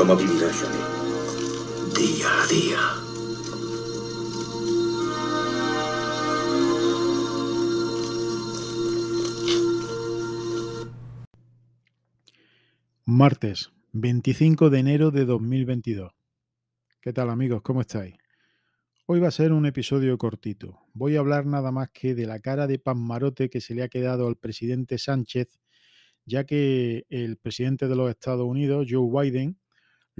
¿Cómo vivirá Johnny? Día a día. Martes, 25 de enero de 2022. ¿Qué tal amigos? ¿Cómo estáis? Hoy va a ser un episodio cortito. Voy a hablar nada más que de la cara de pasmarote que se le ha quedado al presidente Sánchez, ya que el presidente de los Estados Unidos, Joe Biden,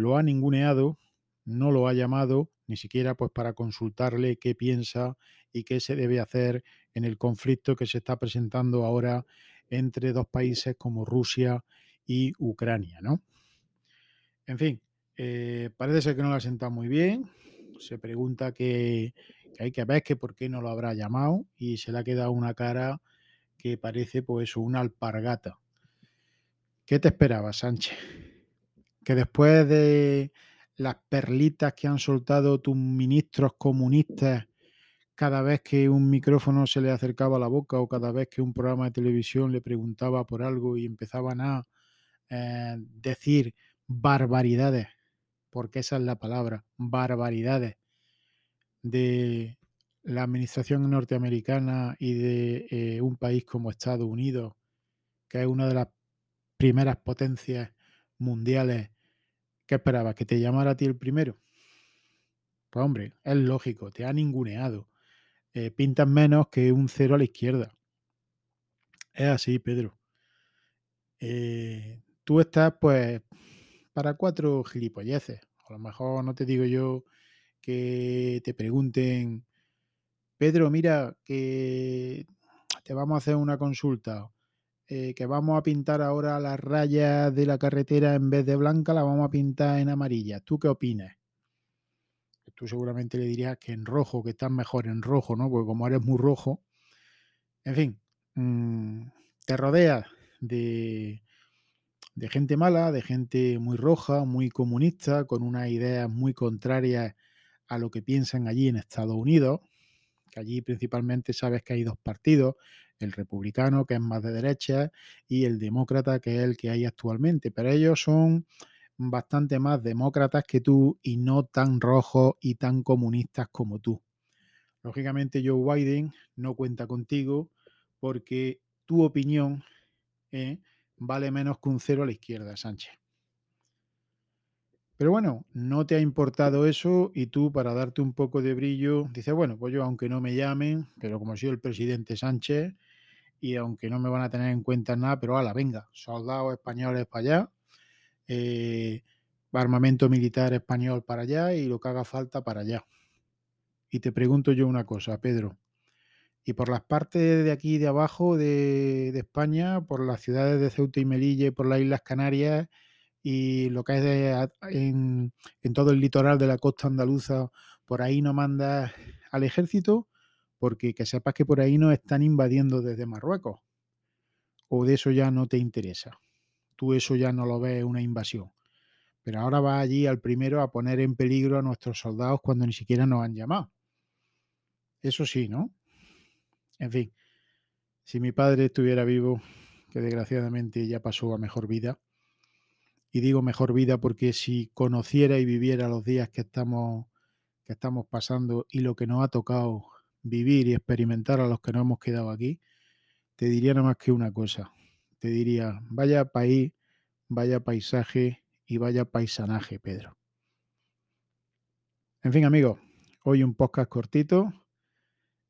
lo ha ninguneado, no lo ha llamado, ni siquiera pues para consultarle qué piensa y qué se debe hacer en el conflicto que se está presentando ahora entre dos países como Rusia y Ucrania, ¿no? En fin, eh, parece ser que no la senta muy bien. Se pregunta que, hay que ver que por qué no lo habrá llamado y se le ha quedado una cara que parece pues una alpargata. ¿Qué te esperaba, Sánchez? Que después de las perlitas que han soltado tus ministros comunistas cada vez que un micrófono se le acercaba a la boca o cada vez que un programa de televisión le preguntaba por algo y empezaban a eh, decir barbaridades, porque esa es la palabra, barbaridades de la administración norteamericana y de eh, un país como Estados Unidos, que es una de las primeras potencias mundiales, ¿qué esperabas? ¿Que te llamara a ti el primero? Pues hombre, es lógico, te ha ninguneado. Eh, pintas menos que un cero a la izquierda. Es así, Pedro. Eh, tú estás, pues, para cuatro gilipolleces. A lo mejor no te digo yo que te pregunten, Pedro, mira, que te vamos a hacer una consulta, eh, que vamos a pintar ahora las rayas de la carretera en vez de blanca, la vamos a pintar en amarilla. ¿Tú qué opinas? Tú seguramente le dirías que en rojo, que estás mejor en rojo, ¿no? Porque como eres muy rojo, en fin, mm, te rodeas de de gente mala, de gente muy roja, muy comunista, con unas ideas muy contrarias a lo que piensan allí en Estados Unidos, que allí principalmente sabes que hay dos partidos, el republicano, que es más de derecha, y el demócrata, que es el que hay actualmente, pero ellos son bastante más demócratas que tú y no tan rojos y tan comunistas como tú. Lógicamente Joe Biden no cuenta contigo porque tu opinión ¿eh? vale menos que un cero a la izquierda, Sánchez. Pero bueno, no te ha importado eso y tú para darte un poco de brillo dices, bueno, pues yo aunque no me llamen, pero como soy el presidente Sánchez y aunque no me van a tener en cuenta nada, pero ala, venga, soldados españoles para allá, eh, armamento militar español para allá y lo que haga falta para allá. Y te pregunto yo una cosa, Pedro, y por las partes de aquí de abajo de, España, por las ciudades de Ceuta y Melilla, por las Islas Canarias y lo que es en, todo el litoral de la costa andaluza, por ahí no mandas al ejército, porque que sepas que por ahí no están invadiendo desde Marruecos. O de eso ya no te interesa. Tú eso ya no lo ves una invasión. Pero ahora va allí al primero a poner en peligro a nuestros soldados cuando ni siquiera nos han llamado. Eso sí, ¿no? En fin, si mi padre estuviera vivo, que desgraciadamente ya pasó a mejor vida, y digo mejor vida porque si conociera y viviera los días que estamos, que estamos pasando y lo que nos ha tocado vivir y experimentar a los que nos hemos quedado aquí, te diría nada más que una cosa. Te diría, vaya país, vaya paisaje y vaya paisanaje, Pedro. En fin, amigos, hoy un podcast cortito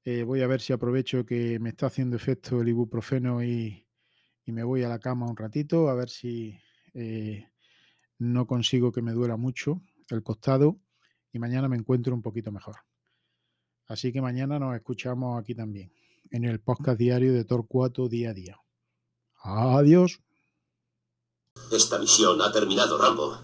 eh, voy a ver si aprovecho que me está haciendo efecto el ibuprofeno y, me voy a la cama un ratito, a ver si eh, no consigo que me duela mucho el costado y mañana me encuentro un poquito mejor. Así que mañana nos escuchamos aquí también, en el podcast diario de Torcuato día a día. Adiós. Esta misión ha terminado, Rambo.